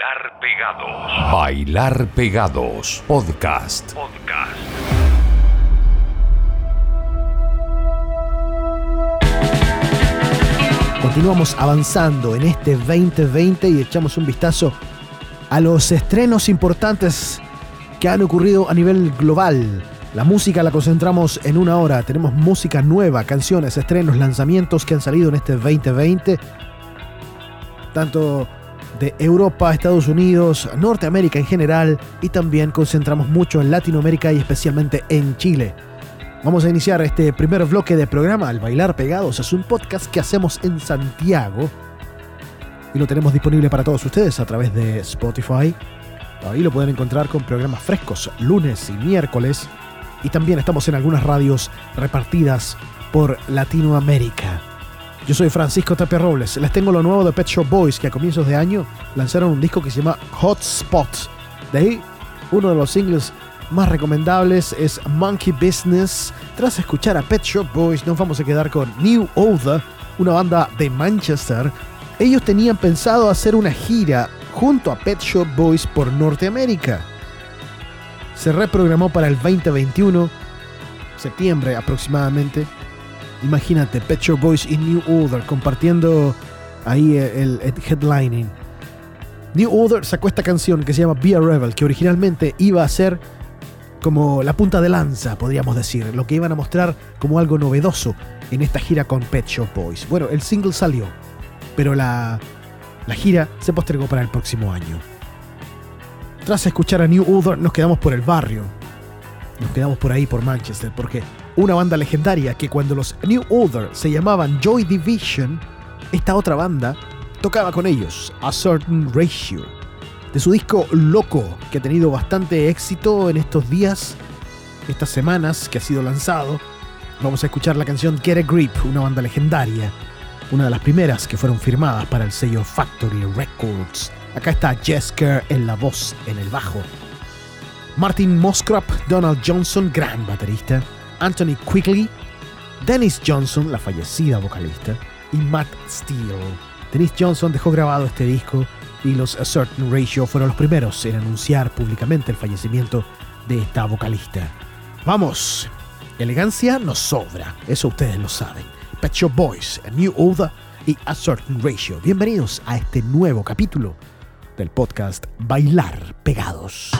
Bailar Pegados. Bailar Pegados. Podcast. Podcast. Continuamos avanzando en este 2020 y echamos un vistazo a los estrenos importantes que han ocurrido a nivel global. La música la concentramos en una hora. Tenemos música nueva, canciones, estrenos, lanzamientos que han salido en este 2020. Tanto de Europa, Estados Unidos, Norteamérica en general y también concentramos mucho en Latinoamérica y especialmente en Chile. Vamos a iniciar este primer bloque de programa, Al Bailar Pegados. Es un podcast que hacemos en Santiago y lo tenemos disponible para todos ustedes a través de Spotify. Ahí lo pueden encontrar con programas frescos lunes y miércoles. Y también estamos en algunas radios repartidas por Latinoamérica. Yo soy Francisco Tapia Robles. Les tengo lo nuevo de Pet Shop Boys que a comienzos de año lanzaron un disco que se llama Hot Spot. De ahí, uno de los singles más recomendables es Monkey Business. Tras escuchar a Pet Shop Boys, nos vamos a quedar con New Order, una banda de Manchester. Ellos tenían pensado hacer una gira junto a Pet Shop Boys por Norteamérica. Se reprogramó para el 2021, septiembre aproximadamente. Imagínate, Pet Shop Boys y New Order compartiendo ahí el, el headlining. New Order sacó esta canción que se llama Be a Rebel, que originalmente iba a ser como la punta de lanza, podríamos decir, lo que iban a mostrar como algo novedoso en esta gira con Pet Shop Boys. Bueno, el single salió, pero la, la gira se postergó para el próximo año. Tras escuchar a New Order, nos quedamos por el barrio. Nos quedamos por ahí, por Manchester, porque una banda legendaria que cuando los New Order se llamaban Joy Division, esta otra banda tocaba con ellos, A Certain Ratio de su disco Loco, que ha tenido bastante éxito en estos días, estas semanas que ha sido lanzado. Vamos a escuchar la canción Get a Grip, una banda legendaria, una de las primeras que fueron firmadas para el sello Factory Records. Acá está Jesker en la voz, en el bajo. Martin Moskrop, Donald Johnson, gran baterista. Anthony Quigley, Dennis Johnson, la fallecida vocalista. Y Matt Steele. Dennis Johnson dejó grabado este disco y los A Certain Ratio fueron los primeros en anunciar públicamente el fallecimiento de esta vocalista. Vamos, elegancia nos sobra, eso ustedes lo saben. Pet Shop Boys, A New Order y A Certain Ratio. Bienvenidos a este nuevo capítulo del podcast Bailar Pegados.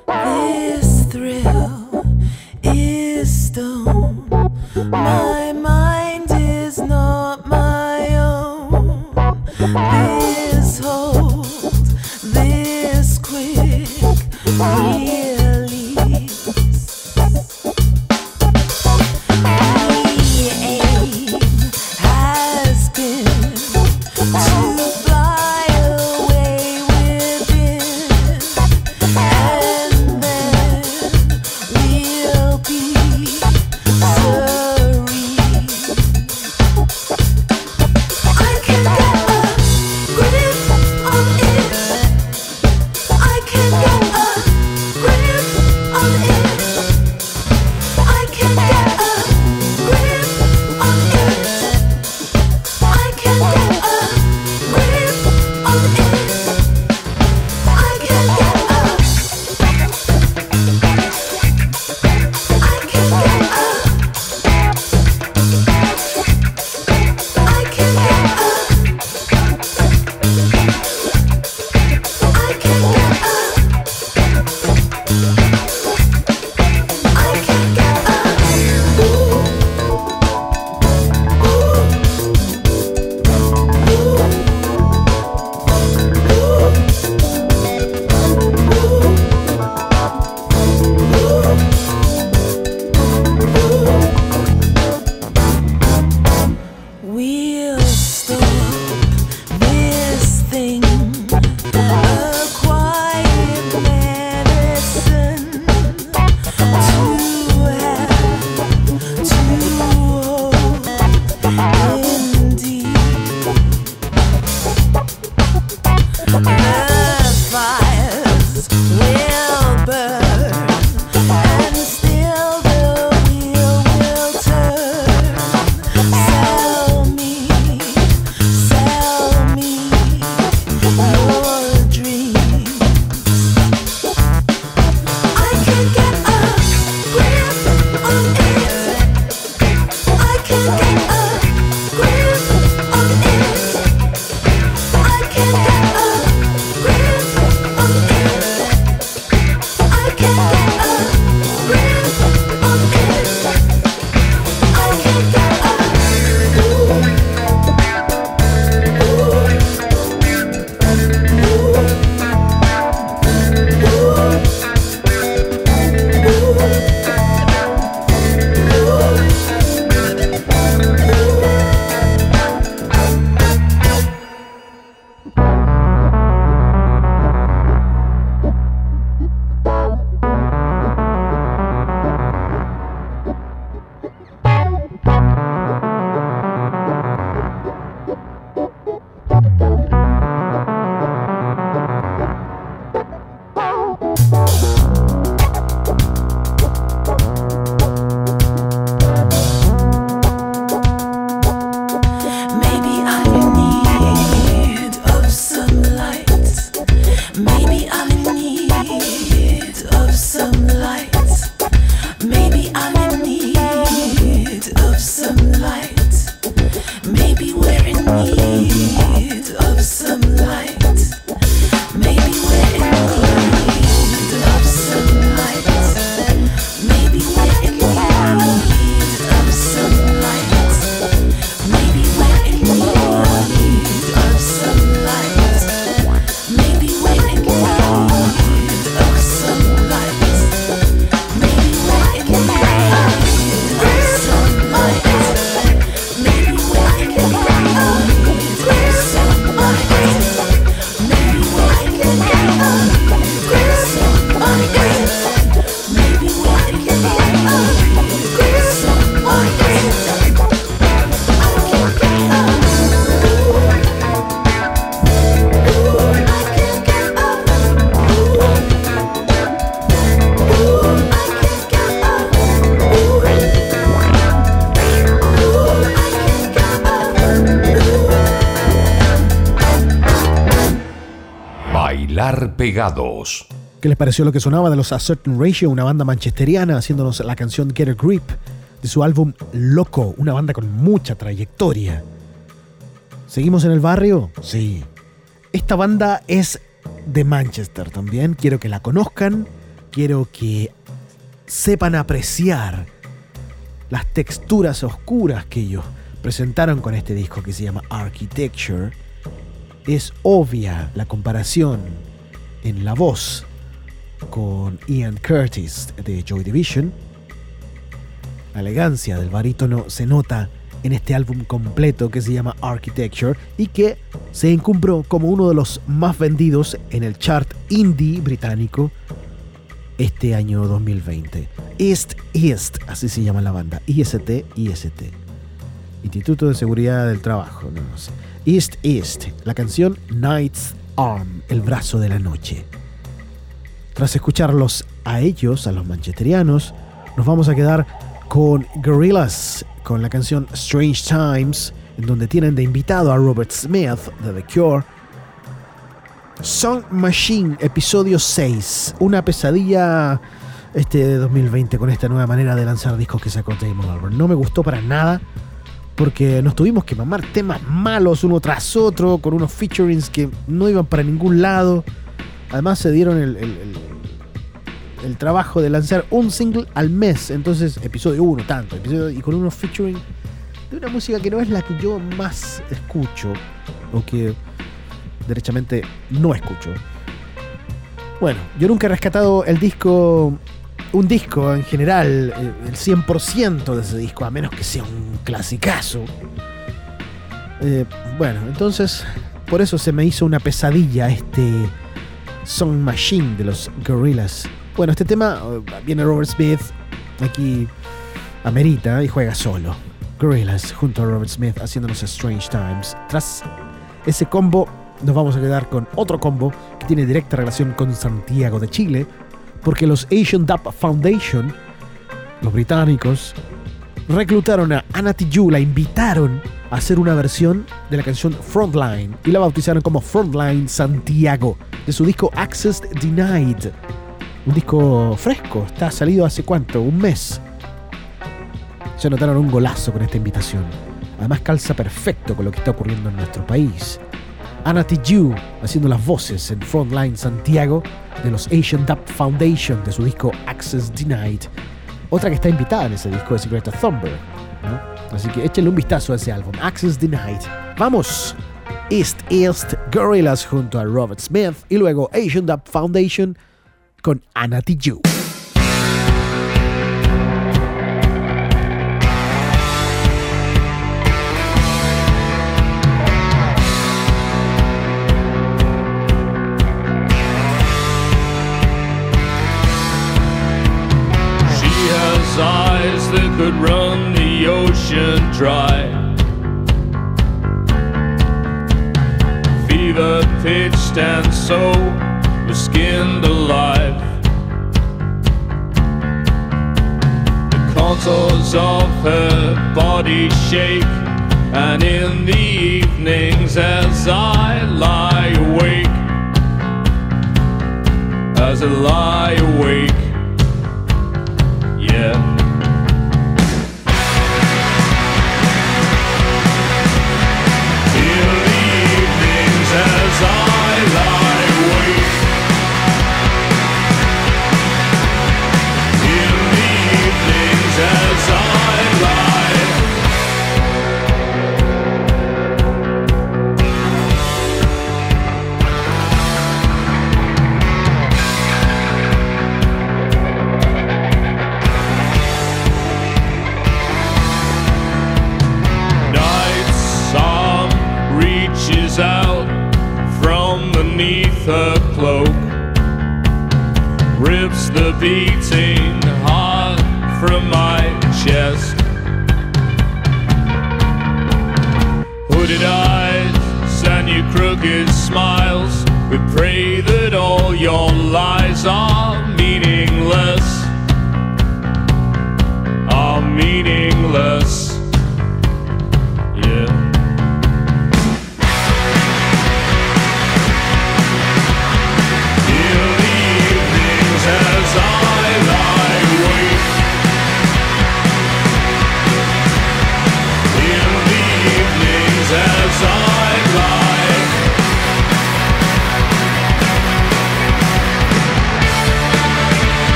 this thrill. ¿Qué les pareció lo que sonaba de los A Certain Ratio, una banda manchesteriana, haciéndonos la canción Get a Grip de su álbum Loco, una banda con mucha trayectoria? ¿Seguimos en el barrio? Sí. Esta banda es de Manchester también, quiero que la conozcan, quiero que sepan apreciar las texturas oscuras que ellos presentaron con este disco que se llama Architecture, es obvia la comparación en la voz con Ian Curtis de Joy Division. La elegancia del barítono se nota en este álbum completo que se llama Architecture y que se encumbró como uno de los más vendidos en el chart indie británico este año 2020. East East, así se llama la banda. IST, IST. Instituto de Seguridad del Trabajo, no, no sé. East East, la canción Night's Arm, el brazo de la noche. Tras escucharlos a ellos, a los manchesterianos, nos vamos a quedar con Gorillaz, con la canción Strange Times, en donde tienen de invitado a Robert Smith de The Cure. Song Machine, episodio 6, una pesadilla este de 2020 con esta nueva manera de lanzar discos que sacó Damon Albarn. No me gustó para nada porque nos tuvimos que mamar temas malos uno tras otro, con unos featurings que no iban para ningún lado. Además se dieron el, trabajo de lanzar un single al mes, entonces episodio 1 tanto, episodio, y con unos featuring de una música que no es la que yo más escucho, o que derechamente no escucho. Bueno, yo nunca he rescatado el disco, un disco en general, eh, el 100% de ese disco, a menos que sea un clasicazo. Eh, bueno, entonces, por eso se me hizo una pesadilla este Song Machine de los Gorillaz. Bueno, este tema eh, viene Robert Smith, aquí amerita y juega solo. Gorillaz junto a Robert Smith haciéndonos Strange Times. Tras ese combo, nos vamos a quedar con otro combo que tiene directa relación con Santiago de Chile, porque los Asian Dub Foundation, los británicos, reclutaron a Anna Tijoux, la invitaron a hacer una versión de la canción Frontline y la bautizaron como Frontline Santiago, de su disco Access Denied. Un disco fresco, está salido hace cuánto, un mes. Se notaron un golazo con esta invitación. Además calza perfecto con lo que está ocurriendo en nuestro país. Anna Tijoux haciendo las voces en Frontline Santiago de los Asian Dub Foundation de su disco Access Denied. Otra que está invitada en ese disco es Greta Thunberg. ¿no? Así que échenle un vistazo a ese álbum, Access Denied. ¡Vamos! East East Gorillaz junto a Robert Smith y luego Asian Dub Foundation con Anna Tijoux. Pitched and so was skinned alive. The contours of her body shake, and in the evenings as I lie awake, as I lie awake. Beating heart from my chest. Hooded eyes and your crooked smiles, we pray that all your lies are meaningless, are meaningless.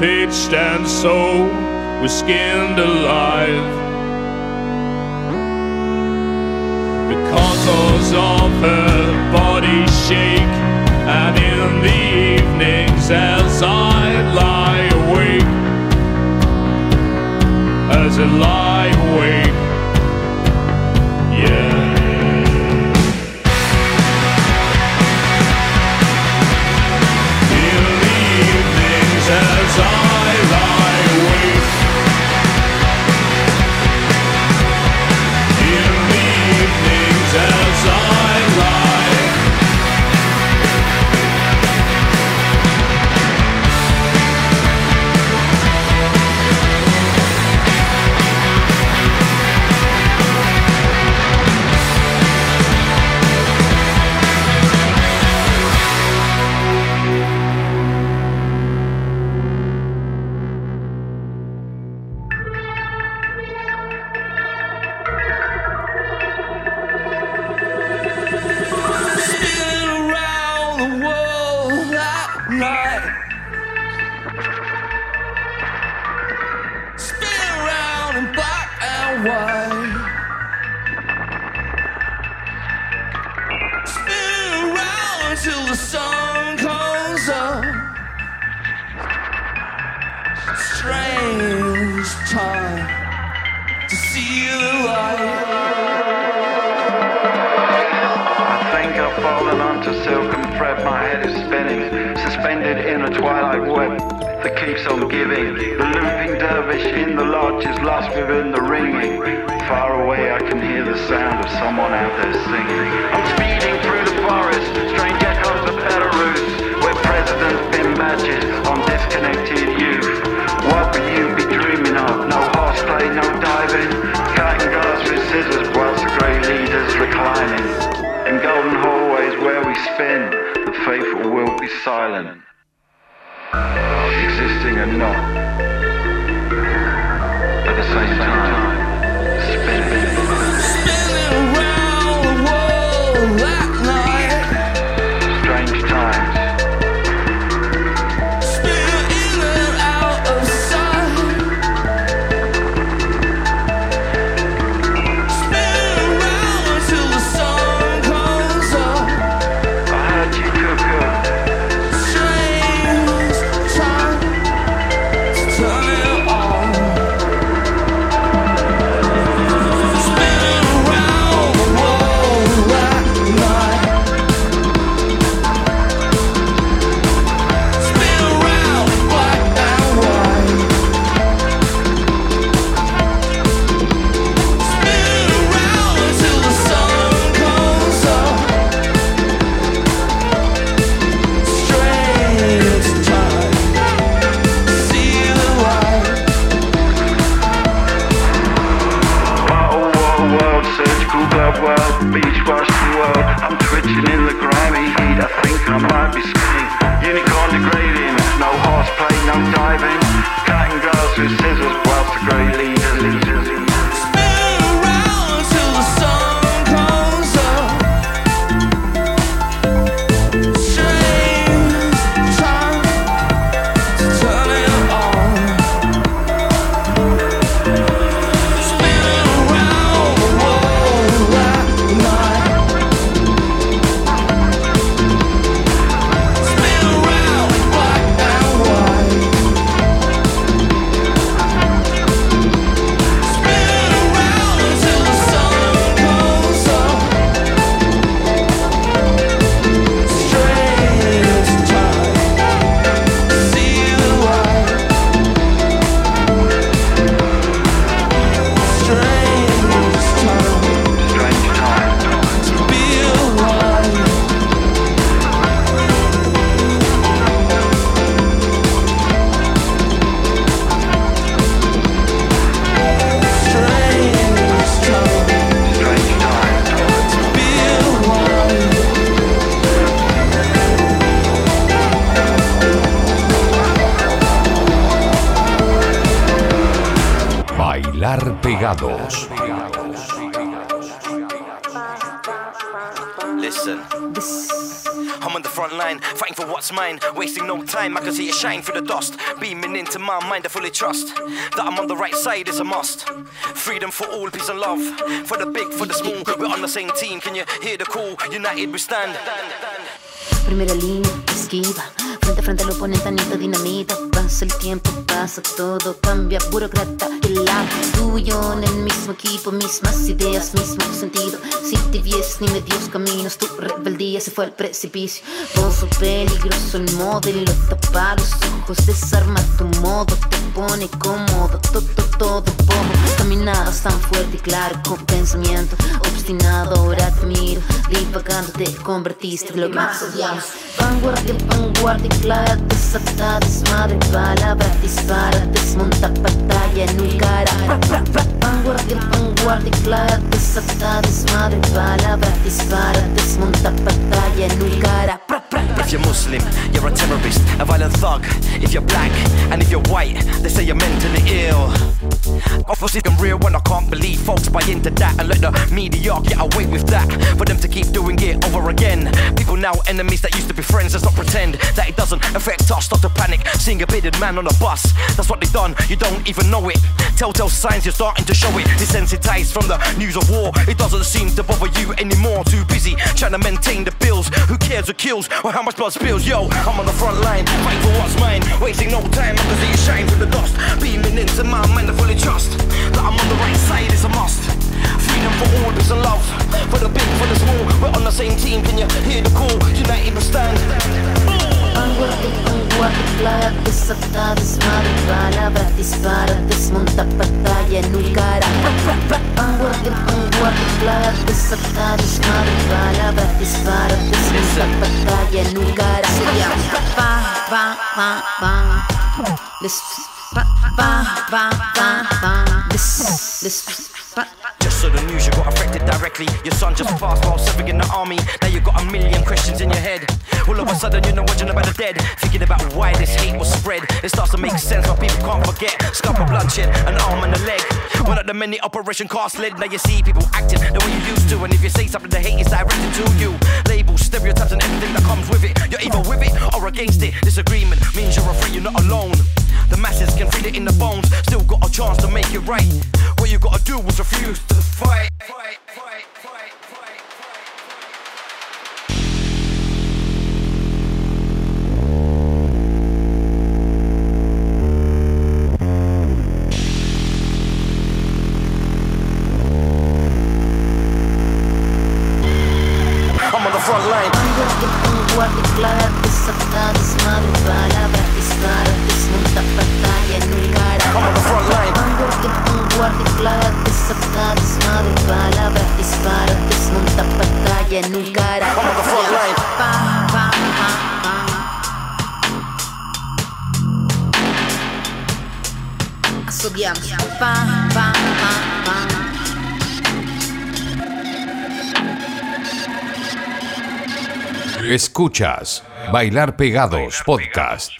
Pitched and so we're skinned alive. The contours of her body shake And in the evenings as I lie awake As a lie Listen. I'm on the front line, fighting for what's mine, wasting no time. I can see it shine through the dust, beaming into my mind. I fully trust that I'm on the right side is a must. Freedom for all, peace and love for the big, for the small. We're on the same team. Can you hear the call? United we stand. Primera línea, esquiva. Frente a frente al oponente, anito dinamita. Pasa el tiempo, pasa todo, cambia, burócrata. El lado tuyo en el mismo equipo, mismas ideas, mismo sentido. Sin tibies ni medios caminos, tu rebeldía se fue al precipicio. Pozo peligroso, el modelo tapa los ojos, desarma tu modo, te pone cómodo. Todo, todo, bobo. Caminabas tan fuerte y claro, con pensamiento obstinado. Ahora te miro, divagando, te convertiste en lo más odiamos. Vanguardia, vanguardia, dispara, dispara. If you're Muslim, you're a terrorist, a violent thug. If you're black and if you're white, they say you're mentally ill. Opposite and real when I can't believe folks buy into that and let the media get away with that. For them to keep doing it over again. People now enemies that used to be friends, let's not pretend that it doesn't affect us. Stop to panic, seeing a bearded man on a bus. That's what they done, you don't even know it. Telltale signs you're starting to show it. Desensitized from the news of war, it doesn't seem to bother you anymore. Too busy trying to maintain the bills. Who cares who kills or how much blood spills? Yo, I'm on the front line, fighting for what's mine. Wasting no time, I can see it shine through the dust. Beaming into my mind, I fully trust that I'm on the right side, it's a must. Freedom for all, peace and love. For the big, for the small, we're on the same team. Can you hear the call? United we stand. Vanguardia, clara, desatada, desmadre, palabra, dispara, desmonta, batalla en un cara. Pra, pra, pra. Vanguardia, vanguardia, clara, desatada, desmadre, palabra, dispara, desmonta, batalla en un cara. Va, va, va, va. Les, va, va, va, va, va. Les, les, va. Just so the news you got affected directly. Your son just passed while serving in the army. Now you got a million questions in your head. All of a sudden you're not watching about the dead. Thinking about why this hate was spread. It starts to make sense, but people can't forget. Scuff of bloodshed, an arm and a leg. One of the many operation cast led. Now you see people acting the way you used to. And if you say something, the hate is directed to you. Labels, stereotypes, and everything that comes with it. You're either with it or against it. Disagreement means you're afraid you're not alone. The masses can feel it in the bones. Still got a chance to make it right. What you gotta do is refuse to fight. fight, fight, fight, fight. I'm on the front line. Vanguardia, vanguardia, clara, desatada, desmadre, palabra, dispara, Escuchas Bailar Pegados Podcast.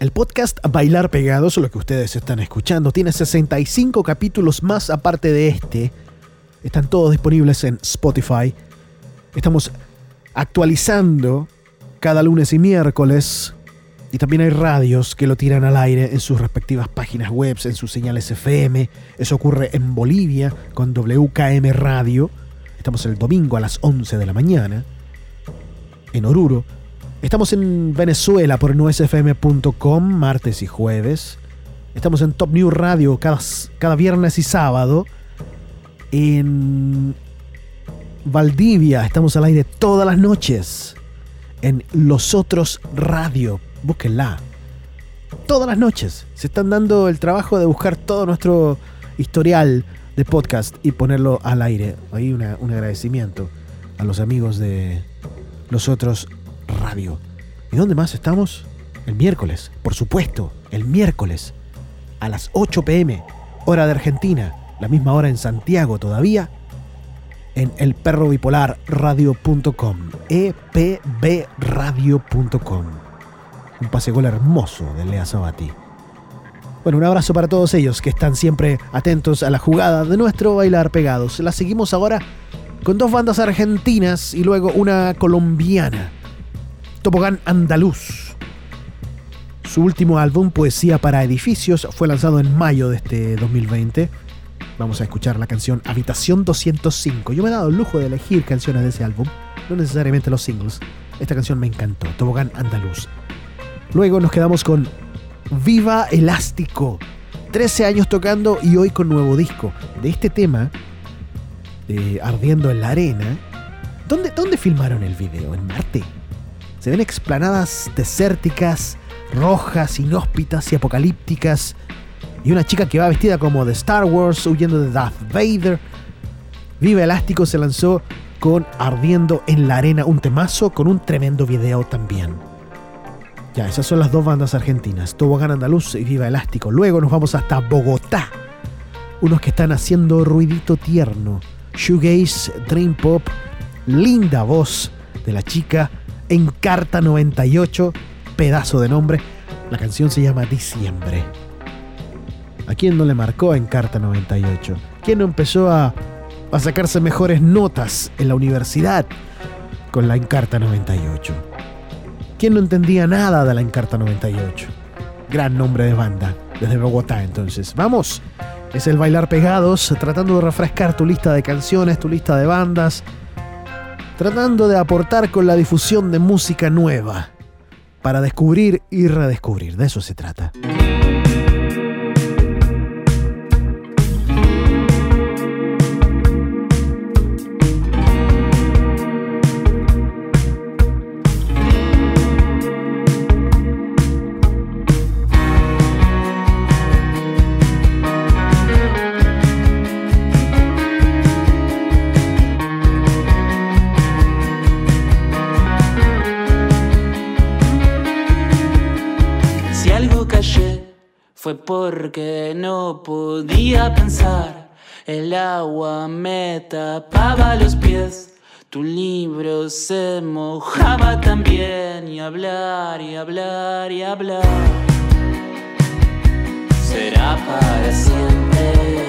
El podcast Bailar Pegados, lo que ustedes están escuchando, tiene 65 capítulos más aparte de este. Están todos disponibles en Spotify. Estamos actualizando cada lunes y miércoles. Y también hay radios que lo tiran al aire en sus respectivas páginas web, en sus señales FM. Eso ocurre en Bolivia con WKM Radio. Estamos el domingo a las 11 de la mañana. En Oruro. Estamos en Venezuela por nuesfm.com martes y jueves. Estamos en Top New Radio cada, cada viernes y sábado. En Valdivia estamos al aire todas las noches. En Los Otros Radio. Búsquenla. Todas las noches. Se están dando el trabajo de buscar todo nuestro historial de podcast y ponerlo al aire. Ahí una- un agradecimiento a los amigos de Los Otros Radio. ¿Y dónde más estamos? El miércoles, por supuesto, el miércoles a las 8 pm, hora de Argentina, la misma hora en Santiago todavía, en elperrobipolarradio.com, epbradio.com. Un pase gol hermoso de Lea Sabati. Bueno, un abrazo para todos ellos que están siempre atentos a la jugada de nuestro bailar pegados. La seguimos ahora con dos bandas argentinas y luego una colombiana, Tobogán Andaluz. Su último álbum, Poesía para Edificios, fue lanzado en mayo de este 2020. Vamos a escuchar la canción Habitación 205. Yo me he dado el lujo de elegir canciones de ese álbum, no necesariamente los singles. Esta canción me encantó, Tobogán Andaluz. Luego nos quedamos con Viva Elástico. 13 años tocando y hoy con nuevo disco. De este tema, de Ardiendo en la Arena. ¿Dónde, ¿Dónde filmaron el video? ¿En Marte? Ven explanadas desérticas, rojas, inhóspitas y apocalípticas. Y una chica que va vestida como de Star Wars huyendo de Darth Vader. Viva Elástico se lanzó con Ardiendo en la Arena, un temazo con un tremendo video también. Ya, esas son las dos bandas argentinas, Tobogán Andaluz y Viva Elástico. Luego nos vamos hasta Bogotá. Unos que están haciendo ruidito tierno. Shoegaze, Dream Pop, linda voz de la chica en Carta 98, pedazo de nombre. La canción se llama Diciembre. ¿A quién no le marcó en Carta 98? ¿Quién no empezó a, a sacarse mejores notas en la universidad con la Encarta 98? ¿Quién no entendía nada de la Encarta 98? Gran nombre de banda, desde Bogotá entonces. Vamos, es el Bailar Pegados, tratando de refrescar tu lista de canciones, tu lista de bandas, tratando de aportar con la difusión de música nueva, para descubrir y redescubrir, de eso se trata. Fue porque no podía pensar. El agua me tapaba los pies. Tu libro se mojaba también. Y hablar y hablar y hablar. Será para siempre.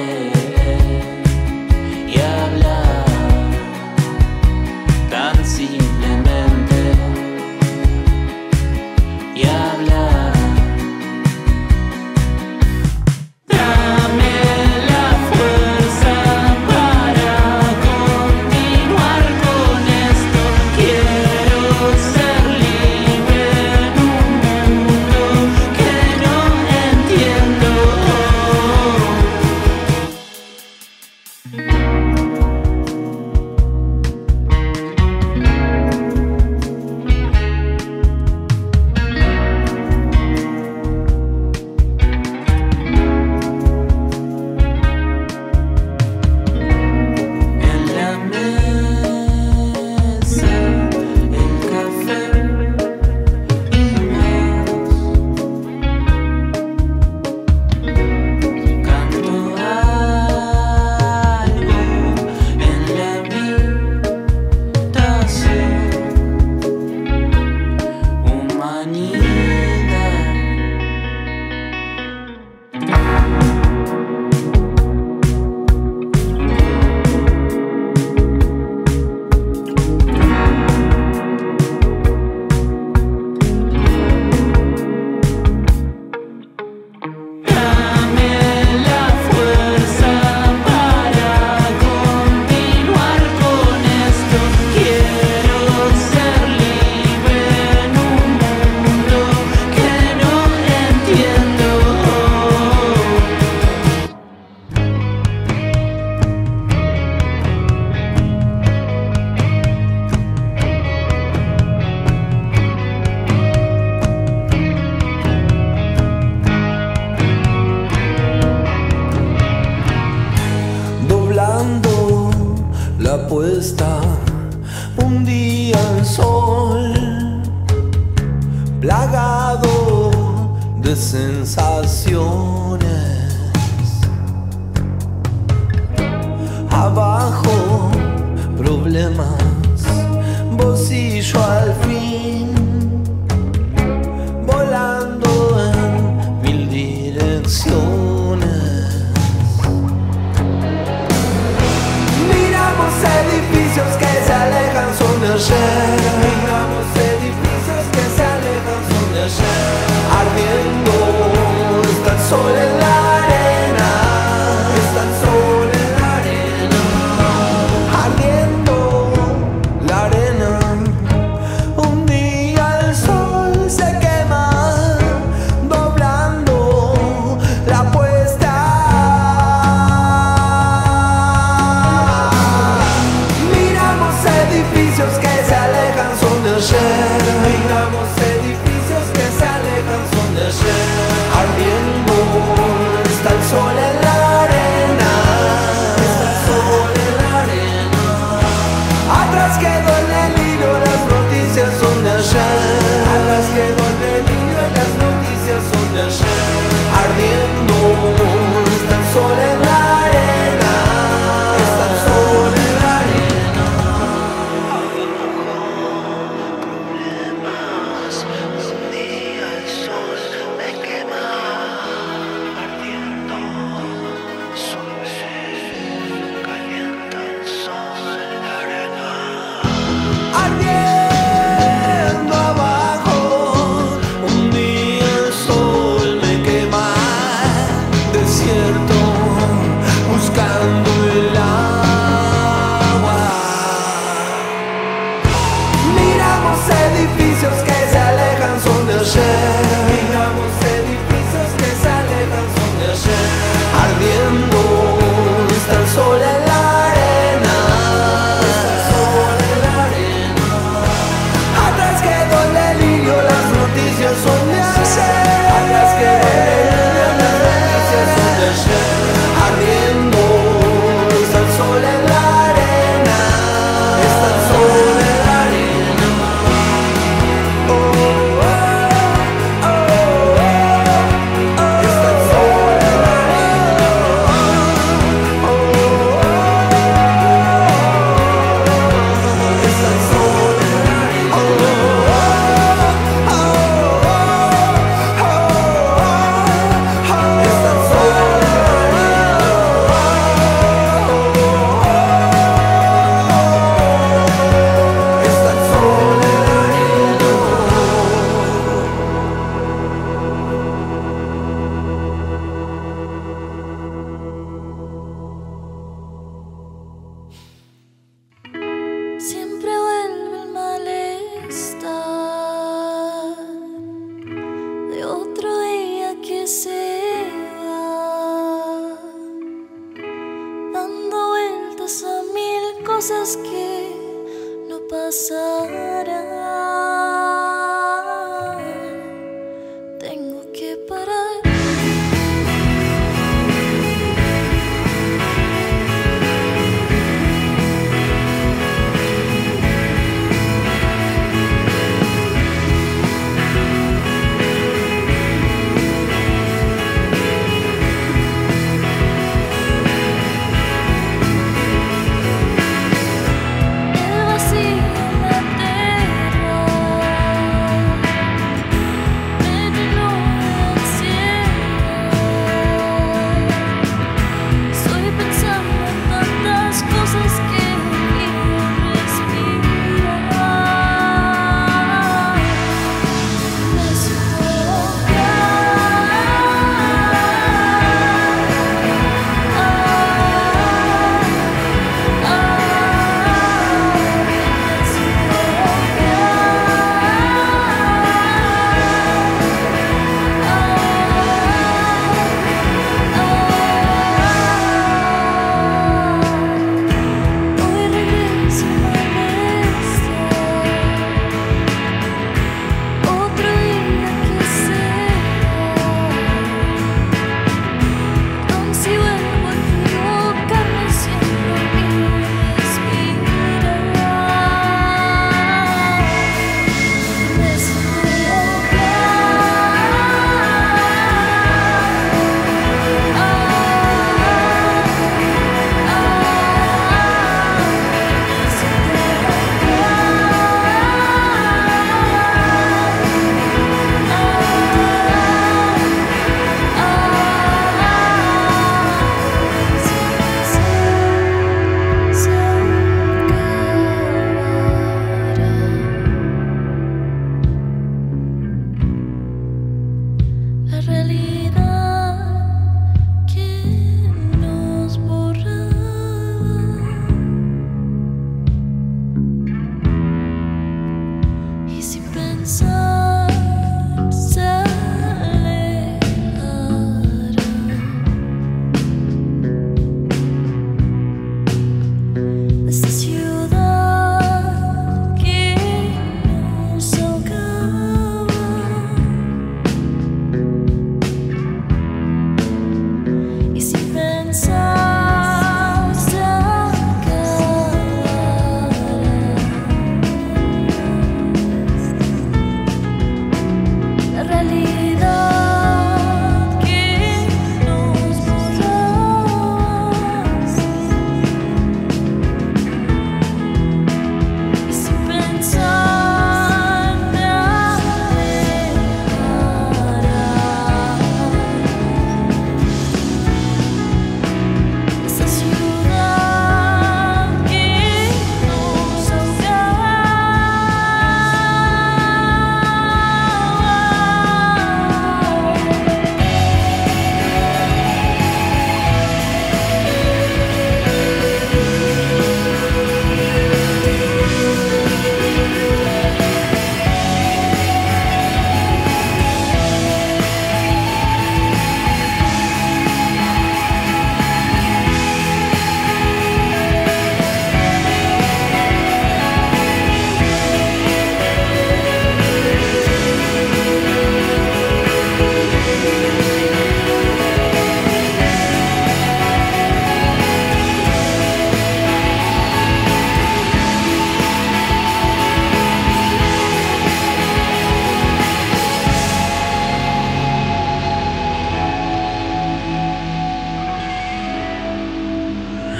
Sensaciones. Abajo, problemas, bolsillo al fin, volando en mil direcciones. Miramos edificios cosas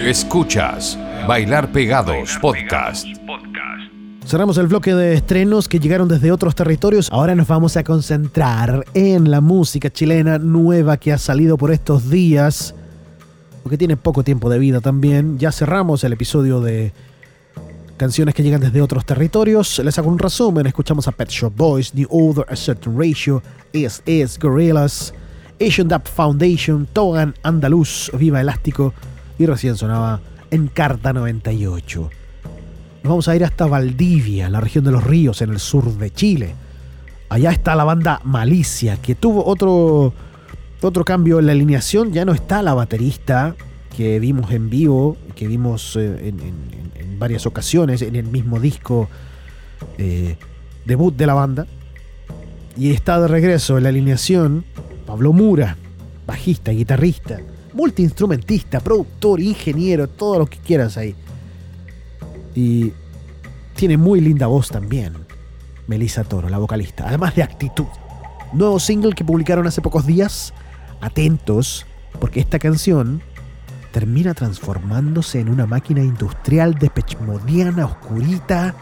Escuchas Bailar Pegados Podcast. Cerramos el bloque de estrenos que llegaron desde otros territorios. Ahora nos vamos a concentrar en la música chilena nueva que ha salido por estos días. Porque tiene poco tiempo de vida también. Ya cerramos el episodio de canciones que llegan desde otros territorios. Les hago un resumen. Escuchamos a Pet Shop Boys, New Order, A Certain Ratio, S.S. Gorillas, Asian Dap Foundation, Togan Andaluz, Viva Elástico y recién sonaba en Carta 98. Nos vamos a ir hasta Valdivia, la región de los ríos, en el sur de Chile. Allá está la banda Malicia, que tuvo otro, otro cambio en la alineación. Ya no está la baterista que vimos en vivo, que vimos eh, en varias ocasiones en el mismo disco eh, debut de la banda. Y está de regreso en la alineación Pablo Mura, bajista, guitarrista, multiinstrumentista, productor, ingeniero, todo lo que quieras ahí. Y tiene muy linda voz también. Melissa Toro, la vocalista, además de actitud. Nuevo single que publicaron hace pocos días. Atentos, porque esta canción termina transformándose en una máquina industrial de pechmodiana oscurita.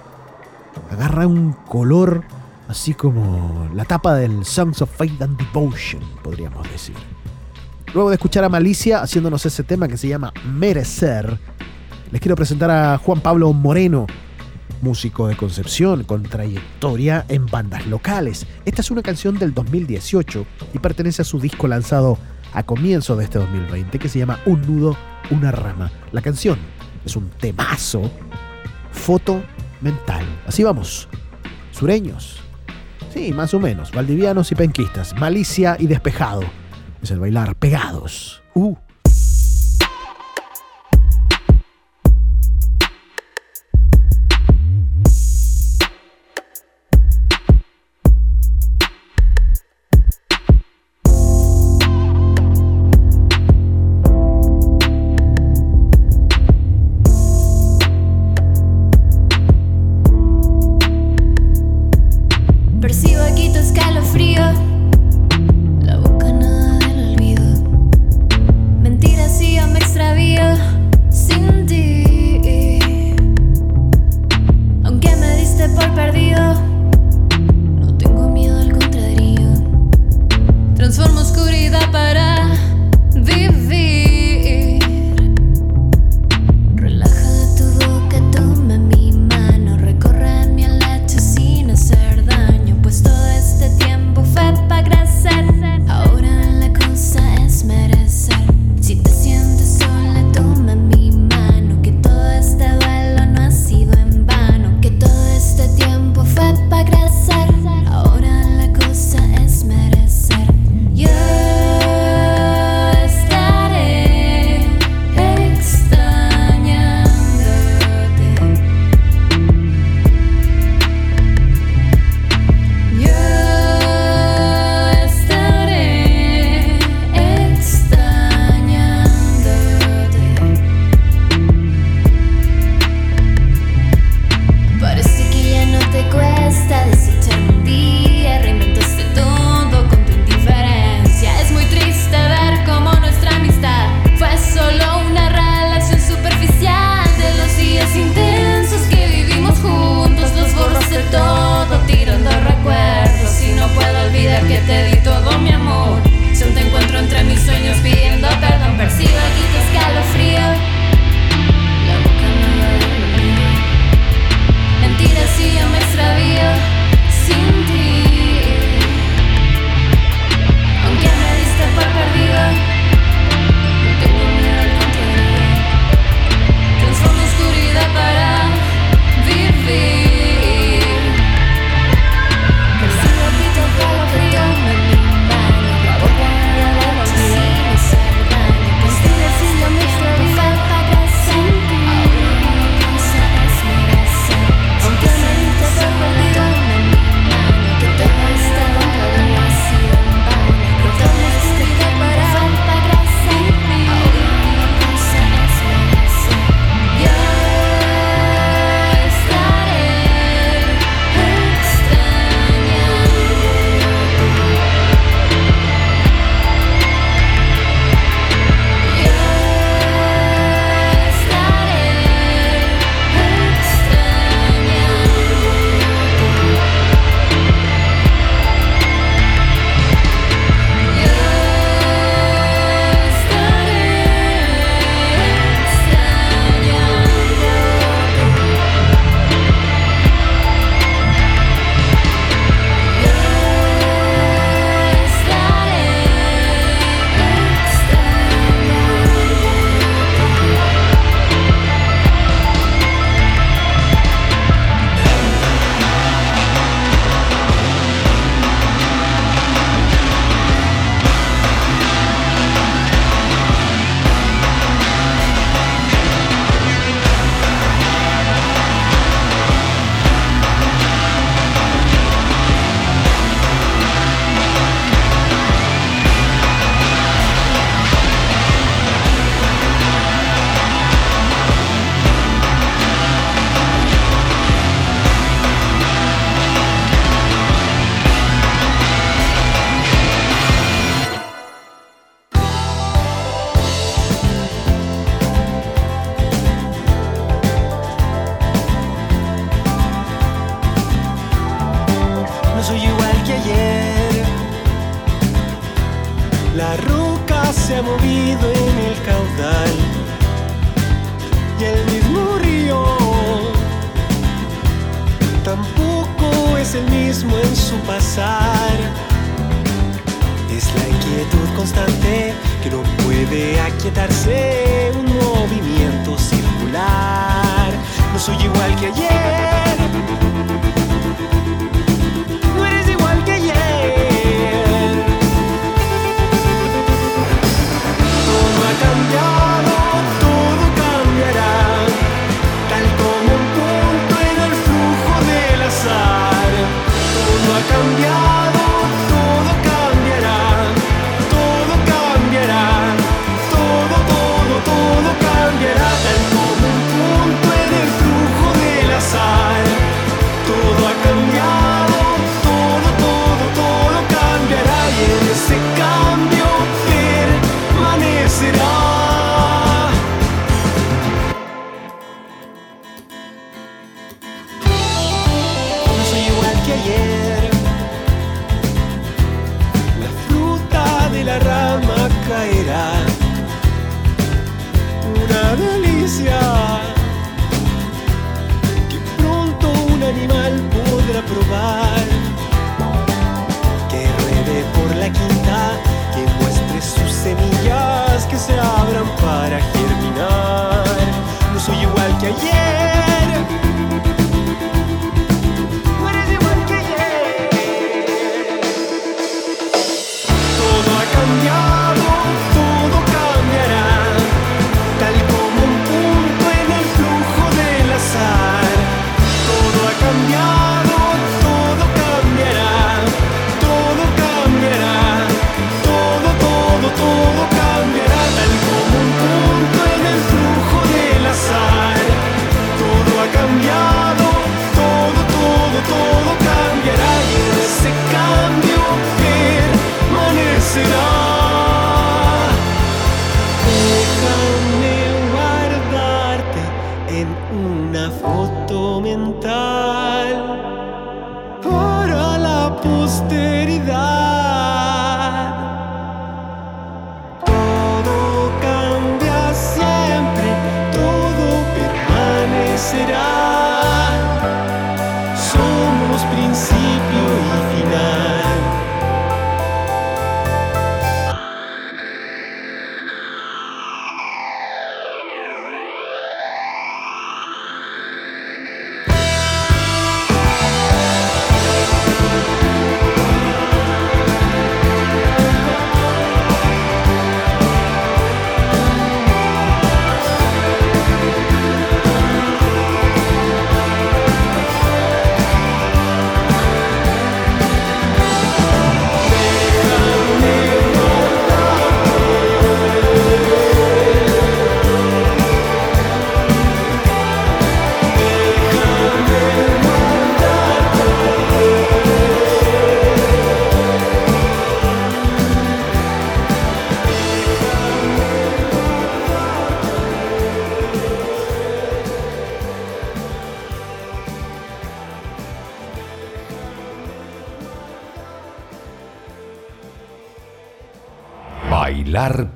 Agarra un color así como la tapa del Songs of Faith and Devotion, podríamos decir. Luego de escuchar a Malicia haciéndonos ese tema que se llama Merecer, les quiero presentar a Juan Pablo Moreno, músico de Concepción con trayectoria en bandas locales. Esta es una canción del 2018 y pertenece a su disco lanzado a comienzo de este 2020 que se llama Un nudo, una rama. La canción es un temazo, foto mental. Así vamos, sureños. Sí, más o menos, valdivianos y penquistas, malicia y despejado. El bailar pegados. Uh.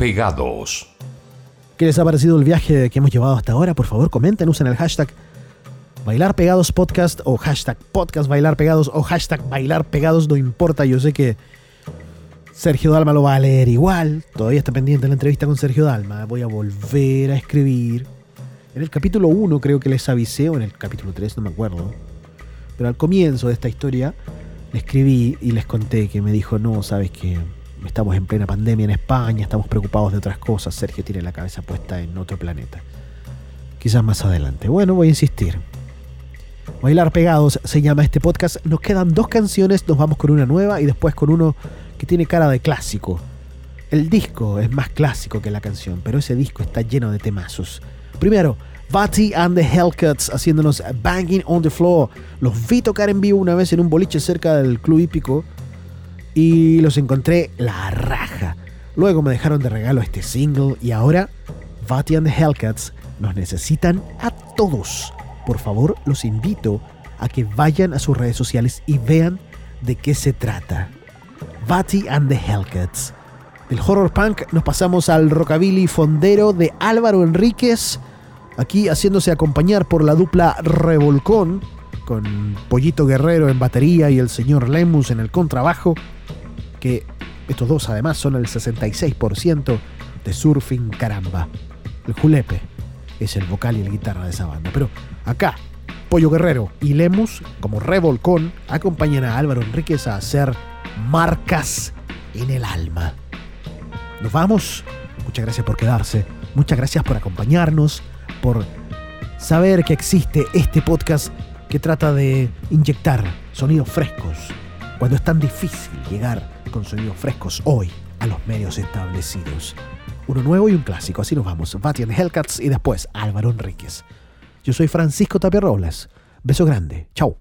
Pegados. ¿Qué les ha parecido el viaje que hemos llevado hasta ahora? Por favor, comenten, usen el hashtag Bailar Pegados Podcast o hashtag Podcast Bailar Pegados o hashtag Bailar Pegados, no importa, yo sé que Sergio Dalma lo va a leer igual, todavía está pendiente la entrevista con Sergio Dalma, voy a volver a escribir. En el capítulo 1 creo que les avisé, o en el capítulo 3, no me acuerdo, pero al comienzo de esta historia le escribí y les conté que me dijo, no, sabes que estamos en plena pandemia en España, estamos preocupados de otras cosas, Sergio tiene la cabeza puesta en otro planeta. Quizás más adelante. Bueno, voy a insistir. Bailar Pegados se llama este podcast. Nos quedan dos canciones, nos vamos con una nueva y después con uno que tiene cara de clásico. El disco es más clásico que la canción, pero ese disco está lleno de temazos. Primero, Vati and the Hellcats haciéndonos Banging on the Floor. Los vi tocar en vivo una vez en un boliche cerca del Club Hípico y los encontré la raja. Luego me dejaron de regalo este single y ahora Vati and the Hellcats nos necesitan a todos. Por favor, los invito a que vayan a sus redes sociales y vean de qué se trata. Vati and the Hellcats. Del horror punk nos pasamos al rockabilly fondero de Álvaro Enríquez, aquí haciéndose acompañar por la dupla Revolcón con Pollito Guerrero en batería y el señor Lemus en el contrabajo, que estos dos además son el 66% de Surfing Caramba. El Julepe es el vocal y el guitarra de esa banda. Pero acá, Pollo Guerrero y Lemus, como Revolcón, acompañan a Álvaro Enríquez a hacer marcas en el alma. Nos vamos. Muchas gracias por quedarse. Muchas gracias por acompañarnos, por saber que existe este podcast que trata de inyectar sonidos frescos cuando es tan difícil llegar con sonidos frescos hoy a los medios establecidos. Uno nuevo y un clásico, así nos vamos. Batian Hellcats y después Álvaro Enríquez. Yo soy Francisco Tapia Robles. Beso grande. Chau.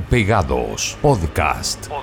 Pegados. Podcast.